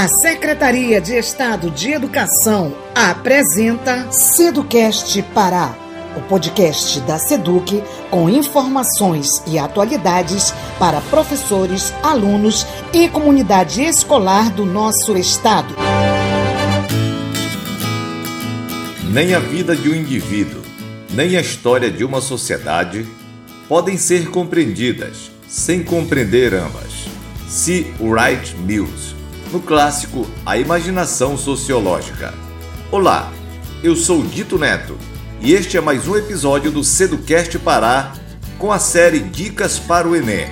A Secretaria de Estado de Educação apresenta Seducast Pará, o podcast da Seduc com informações e atualidades para professores, alunos e comunidade escolar do nosso estado. Nem a vida de um indivíduo, nem a história de uma sociedade podem ser compreendidas sem compreender ambas. C. Wright Mills, no clássico A Imaginação Sociológica. Olá, eu sou Dito Neto e este é mais um episódio do Seducast Pará com a série Dicas para o Enem.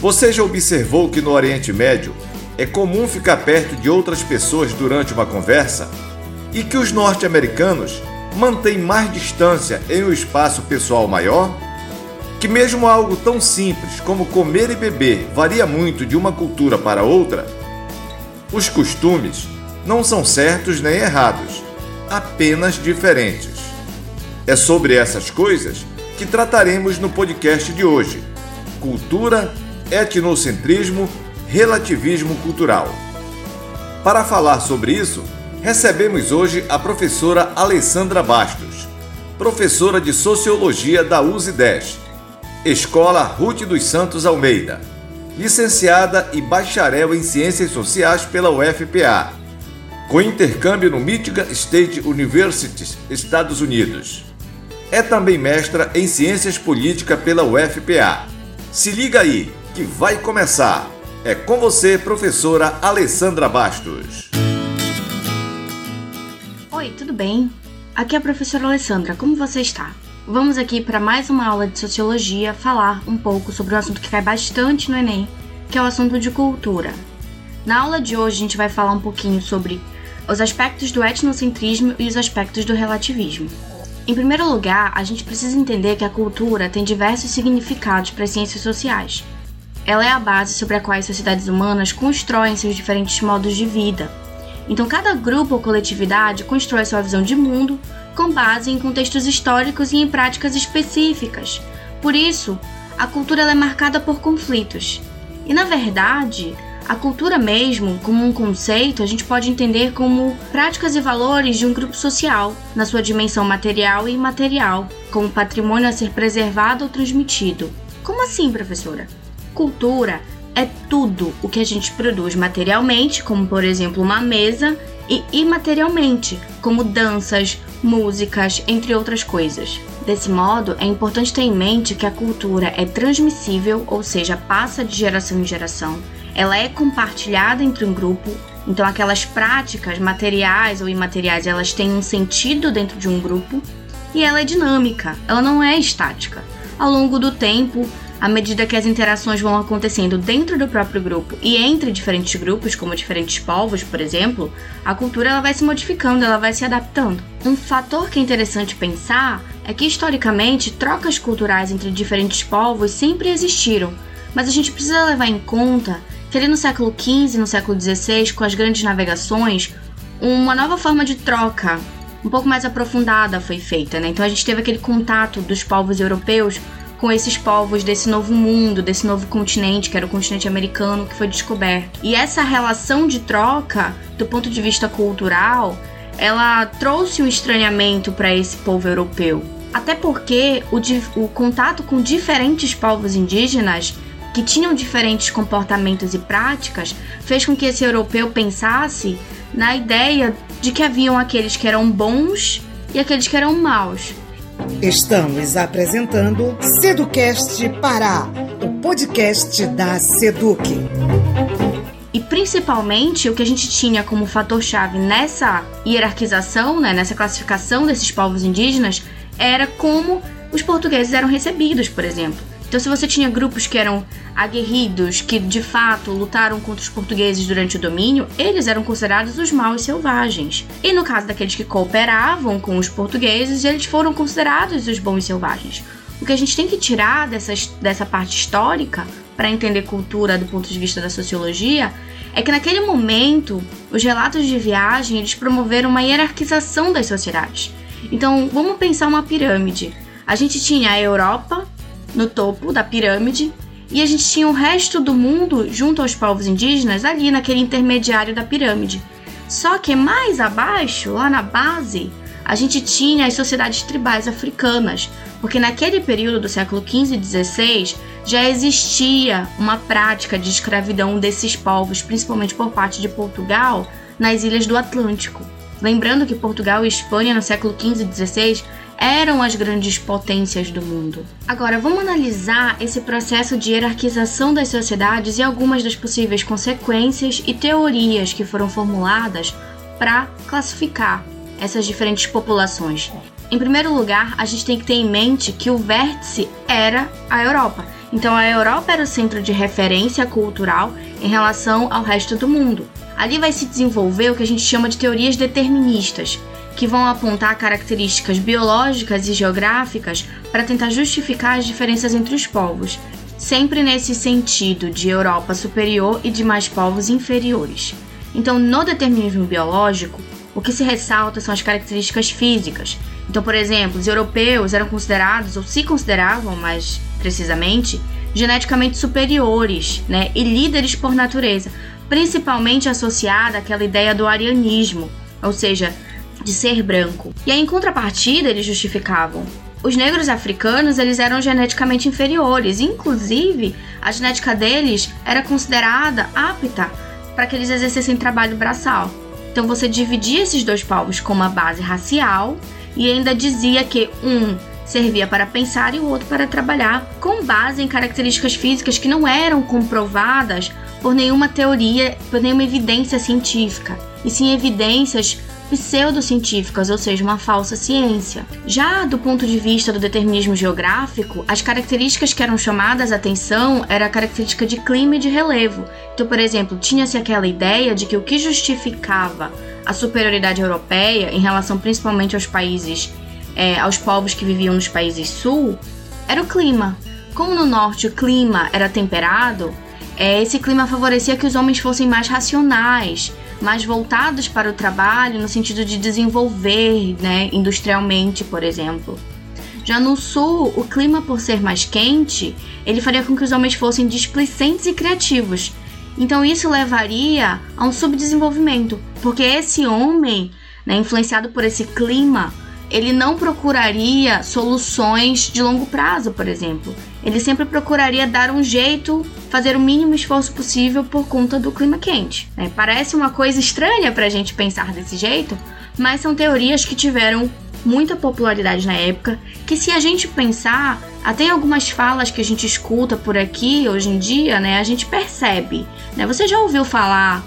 Você já observou que no Oriente Médio é comum ficar perto de outras pessoas durante uma conversa e que os norte-americanos mantêm mais distância em um espaço pessoal maior? que mesmo algo tão simples como comer e beber varia muito de uma cultura para outra, os costumes não são certos nem errados, apenas diferentes. É sobre essas coisas que trataremos no podcast de hoje: cultura, etnocentrismo, relativismo cultural. Para falar sobre isso, recebemos hoje a professora Alessandra Bastos, professora de Sociologia da USE 10 Escola Ruth dos Santos Almeida. Licenciada e bacharel em Ciências Sociais pela UFPA, com intercâmbio no Michigan State University, Estados Unidos. É também mestra em Ciências Políticas pela UFPA. Se liga aí, que vai começar. É com você, professora Alessandra Bastos. Oi, tudo bem? Aqui é a professora Alessandra, como você está? Vamos aqui para mais uma aula de sociologia falar um pouco sobre um assunto que cai bastante no Enem, que é o assunto de cultura. Na aula de hoje a gente vai falar um pouquinho sobre os aspectos do etnocentrismo e os aspectos do relativismo. Em primeiro lugar, a gente precisa entender que a cultura tem diversos significados para as ciências sociais. Ela é a base sobre a qual as sociedades humanas constroem seus diferentes modos de vida. Então, cada grupo ou coletividade constrói sua visão de mundo, com base em contextos históricos e em práticas específicas. Por isso, a cultura é marcada por conflitos. E na verdade, a cultura mesmo, como um conceito, a gente pode entender como práticas e valores de um grupo social, na sua dimensão material e imaterial, como patrimônio a ser preservado ou transmitido. Como assim, professora? Cultura é tudo o que a gente produz materialmente, como por exemplo uma mesa, e imaterialmente, como danças, músicas, entre outras coisas. Desse modo, é importante ter em mente que a cultura é transmissível, ou seja, passa de geração em geração. Ela é compartilhada entre um grupo, então aquelas práticas materiais ou imateriais, elas têm um sentido dentro de um grupo e ela é dinâmica, ela não é estática. Ao longo do tempo, à medida que as interações vão acontecendo dentro do próprio grupo e entre diferentes grupos, como diferentes povos, por exemplo, a cultura ela vai se modificando, ela vai se adaptando. Um fator que é interessante pensar é que historicamente trocas culturais entre diferentes povos sempre existiram, mas a gente precisa levar em conta que ali no século XV no século XVI, com as grandes navegações, uma nova forma de troca um pouco mais aprofundada foi feita, né? Então a gente teve aquele contato dos povos europeus com esses povos desse novo mundo, desse novo continente, que era o continente americano que foi descoberto. E essa relação de troca, do ponto de vista cultural, ela trouxe um estranhamento para esse povo europeu. Até porque o, o contato com diferentes povos indígenas que tinham diferentes comportamentos e práticas fez com que esse europeu pensasse na ideia de que haviam aqueles que eram bons e aqueles que eram maus. Estamos apresentando Seducast Pará, o podcast da Seduc. E principalmente o que a gente tinha como fator-chave nessa hierarquização, né, nessa classificação desses povos indígenas, era como os portugueses eram recebidos, por exemplo. Então, se você tinha grupos que eram aguerridos, que de fato lutaram contra os portugueses durante o domínio, eles eram considerados os maus selvagens. E no caso daqueles que cooperavam com os portugueses, eles foram considerados os bons selvagens. O que a gente tem que tirar dessas, dessa parte histórica para entender cultura do ponto de vista da sociologia é que naquele momento os relatos de viagem eles promoveram uma hierarquização das sociedades. Então vamos pensar uma pirâmide. A gente tinha a Europa, no topo da pirâmide e a gente tinha o resto do mundo junto aos povos indígenas ali naquele intermediário da pirâmide. Só que mais abaixo, lá na base, a gente tinha as sociedades tribais africanas, porque naquele período do século XV e XVI já existia uma prática de escravidão desses povos, principalmente por parte de Portugal, nas ilhas do Atlântico. Lembrando que Portugal e Espanha no século XV e XVI eram as grandes potências do mundo. Agora, vamos analisar esse processo de hierarquização das sociedades e algumas das possíveis consequências e teorias que foram formuladas para classificar essas diferentes populações. Em primeiro lugar, a gente tem que ter em mente que o vértice era a Europa. Então, a Europa era o centro de referência cultural em relação ao resto do mundo. Ali vai se desenvolver o que a gente chama de teorias deterministas, que vão apontar características biológicas e geográficas para tentar justificar as diferenças entre os povos, sempre nesse sentido de Europa superior e de mais povos inferiores. Então, no determinismo biológico, o que se ressalta são as características físicas. Então, por exemplo, os europeus eram considerados, ou se consideravam mais precisamente, geneticamente superiores né, e líderes por natureza, principalmente associada àquela ideia do arianismo, ou seja, de ser branco. E aí, em contrapartida, eles justificavam os negros africanos eles eram geneticamente inferiores, inclusive a genética deles era considerada apta para que eles exercessem trabalho braçal. Então você dividia esses dois povos com uma base racial e ainda dizia que um servia para pensar e o outro para trabalhar, com base em características físicas que não eram comprovadas por nenhuma teoria, por nenhuma evidência científica, e sim evidências pseudocientíficas, ou seja, uma falsa ciência. Já do ponto de vista do determinismo geográfico, as características que eram chamadas a atenção era a característica de clima e de relevo. Então, por exemplo, tinha-se aquela ideia de que o que justificava a superioridade europeia em relação principalmente aos países, é, aos povos que viviam nos países sul, era o clima. Como no norte o clima era temperado, é, esse clima favorecia que os homens fossem mais racionais, mais voltados para o trabalho no sentido de desenvolver, né, industrialmente, por exemplo. Já no sul, o clima por ser mais quente, ele faria com que os homens fossem displicentes e criativos. Então isso levaria a um subdesenvolvimento, porque esse homem, né, influenciado por esse clima, ele não procuraria soluções de longo prazo, por exemplo. Ele sempre procuraria dar um jeito, fazer o mínimo esforço possível por conta do clima quente. Né? Parece uma coisa estranha para a gente pensar desse jeito, mas são teorias que tiveram muita popularidade na época, que se a gente pensar, até algumas falas que a gente escuta por aqui hoje em dia, né, a gente percebe. Né? Você já ouviu falar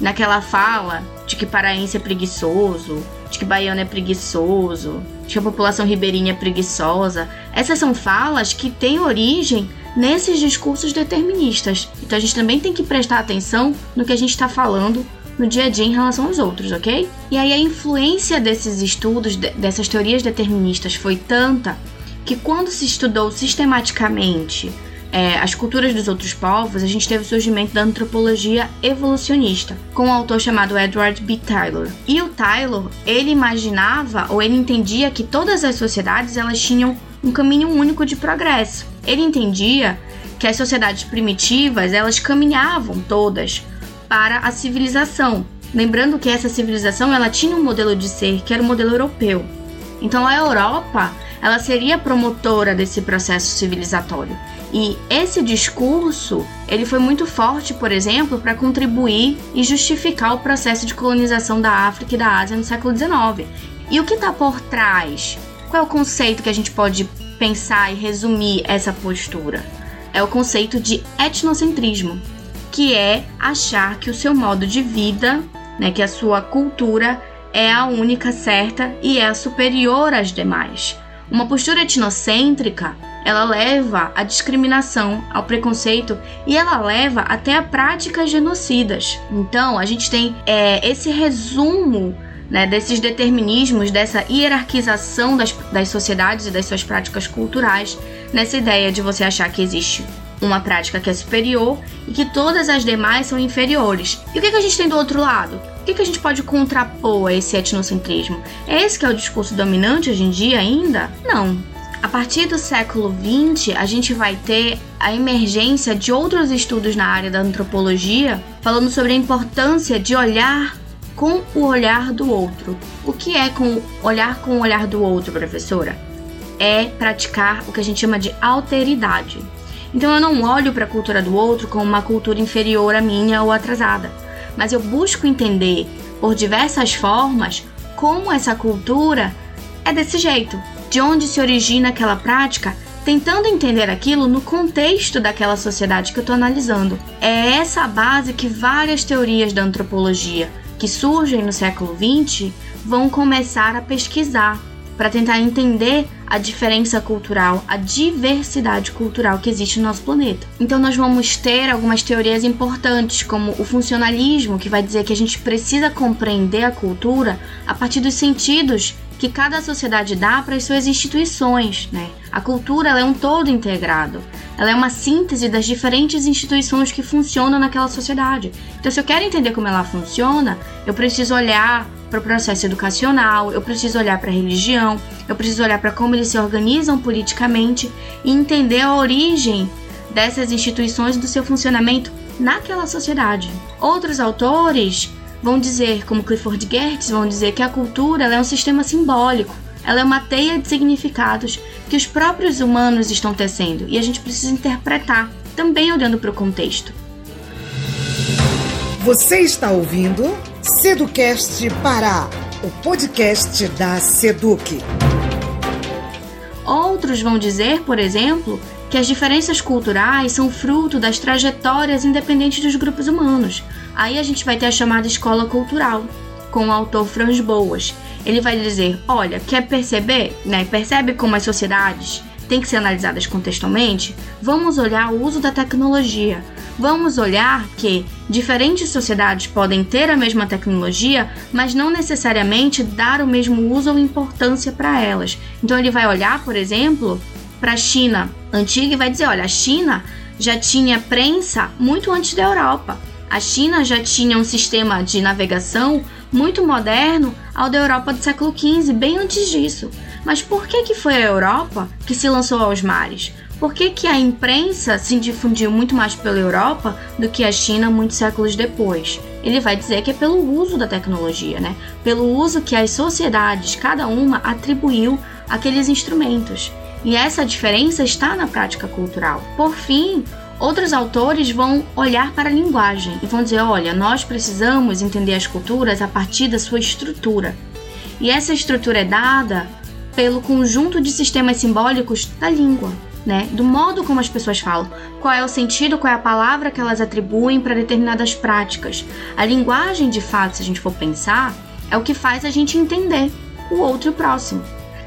naquela fala de que paraense é preguiçoso, de que baiano é preguiçoso, de que a população ribeirinha é preguiçosa. Essas são falas que têm origem nesses discursos deterministas. Então a gente também tem que prestar atenção no que a gente está falando no dia a dia em relação aos outros, ok? E aí a influência desses estudos, dessas teorias deterministas foi tanta que quando se estudou sistematicamente é, as culturas dos outros povos, a gente teve o surgimento da antropologia evolucionista, com um autor chamado Edward B. Taylor. E o Taylor, ele imaginava ou ele entendia que todas as sociedades elas tinham um caminho único de progresso. Ele entendia que as sociedades primitivas elas caminhavam todas para a civilização, lembrando que essa civilização ela tinha um modelo de ser que era o modelo europeu. Então a Europa ela seria promotora desse processo civilizatório. E esse discurso, ele foi muito forte, por exemplo, para contribuir e justificar o processo de colonização da África e da Ásia no século XIX. E o que está por trás? Qual é o conceito que a gente pode pensar e resumir essa postura? É o conceito de etnocentrismo, que é achar que o seu modo de vida, né, que a sua cultura é a única certa e é superior às demais. Uma postura etnocêntrica, ela leva à discriminação, ao preconceito e ela leva até a práticas genocidas. Então, a gente tem é, esse resumo né, desses determinismos, dessa hierarquização das, das sociedades e das suas práticas culturais, nessa ideia de você achar que existe uma prática que é superior e que todas as demais são inferiores. E o que, que a gente tem do outro lado? O que, que a gente pode contrapor a esse etnocentrismo? É esse que é o discurso dominante hoje em dia ainda? Não. A partir do século XX, a gente vai ter a emergência de outros estudos na área da antropologia, falando sobre a importância de olhar com o olhar do outro. O que é com olhar com o olhar do outro, professora? É praticar o que a gente chama de alteridade. Então eu não olho para a cultura do outro como uma cultura inferior à minha ou atrasada, mas eu busco entender por diversas formas como essa cultura é desse jeito, de onde se origina aquela prática, tentando entender aquilo no contexto daquela sociedade que eu estou analisando. É essa base que várias teorias da antropologia que surgem no século XX vão começar a pesquisar para tentar entender a diferença cultural, a diversidade cultural que existe no nosso planeta. Então nós vamos ter algumas teorias importantes, como o funcionalismo, que vai dizer que a gente precisa compreender a cultura a partir dos sentidos que cada sociedade dá para as suas instituições, né? A cultura é um todo integrado. Ela é uma síntese das diferentes instituições que funcionam naquela sociedade. Então, se eu quero entender como ela funciona, eu preciso olhar para o processo educacional, eu preciso olhar para a religião, eu preciso olhar para como eles se organizam politicamente e entender a origem dessas instituições do seu funcionamento naquela sociedade. Outros autores vão dizer, como Clifford Geertz, vão dizer que a cultura é um sistema simbólico. Ela é uma teia de significados que os próprios humanos estão tecendo e a gente precisa interpretar, também olhando para o contexto. Você está ouvindo Seducast Pará, o podcast da Seduc. Outros vão dizer, por exemplo, que as diferenças culturais são fruto das trajetórias independentes dos grupos humanos. Aí a gente vai ter a chamada escola cultural, com o autor Franz Boas. Ele vai dizer: olha, quer perceber, né? Percebe como as sociedades têm que ser analisadas contextualmente? Vamos olhar o uso da tecnologia. Vamos olhar que diferentes sociedades podem ter a mesma tecnologia, mas não necessariamente dar o mesmo uso ou importância para elas. Então ele vai olhar, por exemplo, para a China antiga e vai dizer: olha, a China já tinha prensa muito antes da Europa. A China já tinha um sistema de navegação muito moderno ao da Europa do século XV, bem antes disso. Mas por que, que foi a Europa que se lançou aos mares? Por que, que a imprensa se difundiu muito mais pela Europa do que a China muitos séculos depois? Ele vai dizer que é pelo uso da tecnologia, né? Pelo uso que as sociedades, cada uma, atribuiu aqueles instrumentos. E essa diferença está na prática cultural. Por fim, outros autores vão olhar para a linguagem e vão dizer: olha, nós precisamos entender as culturas a partir da sua estrutura. E essa estrutura é dada pelo conjunto de sistemas simbólicos da língua, né? Do modo como as pessoas falam, qual é o sentido, qual é a palavra que elas atribuem para determinadas práticas. A linguagem, de fato, se a gente for pensar, é o que faz a gente entender o outro próximo.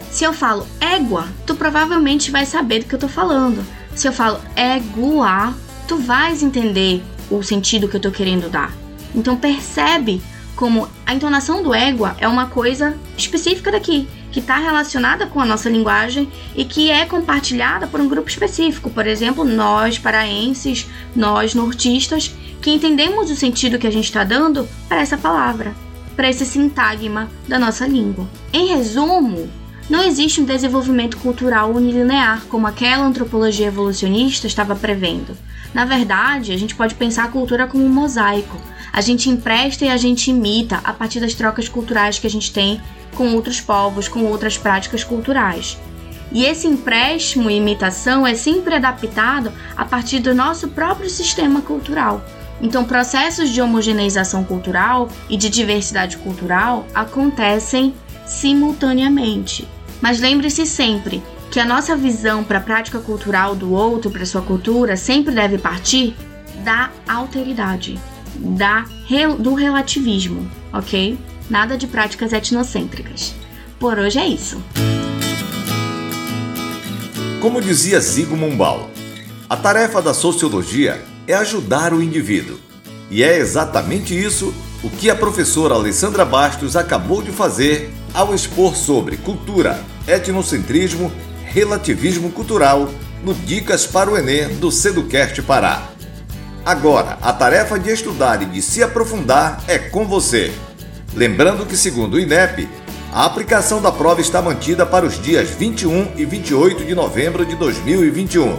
Se eu falo égua, tu provavelmente vai saber do que eu tô falando. Se eu falo égua, tu vais entender o sentido que eu tô querendo dar. Então percebe como a entonação do égua é uma coisa específica daqui, que está relacionada com a nossa linguagem e que é compartilhada por um grupo específico, por exemplo, nós paraenses, nós nortistas, que entendemos o sentido que a gente está dando para essa palavra, para esse sintagma da nossa língua. Em resumo, não existe um desenvolvimento cultural unilinear como aquela antropologia evolucionista estava prevendo. Na verdade, a gente pode pensar a cultura como um mosaico. A gente empresta e a gente imita a partir das trocas culturais que a gente tem com outros povos, com outras práticas culturais. E esse empréstimo e imitação é sempre adaptado a partir do nosso próprio sistema cultural. Então, processos de homogeneização cultural e de diversidade cultural acontecem simultaneamente. Mas lembre-se sempre que a nossa visão para a prática cultural do outro, para sua cultura, sempre deve partir da alteridade, da, do relativismo, ok? Nada de práticas etnocêntricas. Por hoje é isso. Como dizia Zygmunt Bauman, a tarefa da sociologia é ajudar o indivíduo. E é exatamente isso o que a professora Alessandra Bastos acabou de fazer ao expor sobre cultura, etnocentrismo, relativismo cultural no Dicas para o Enem do Seducast Pará. Agora, a tarefa de estudar e de se aprofundar é com você. Lembrando que, segundo o INEP, A aplicação da prova está mantida para os dias 21 e 28 de novembro de 2021.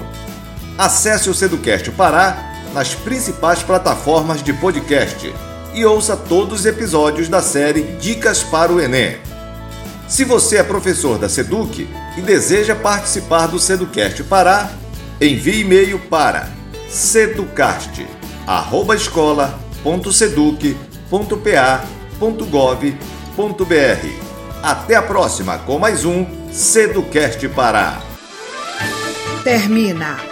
Acesse o Seducast Pará nas principais plataformas de podcast e ouça todos os episódios da série Dicas para o Enem. Se você é professor da Seduc e deseja participar do Seducast Pará, envie e-mail para seducast@escola.seduc.pa.gov.br. Até a próxima com mais um Seducast Pará. Termina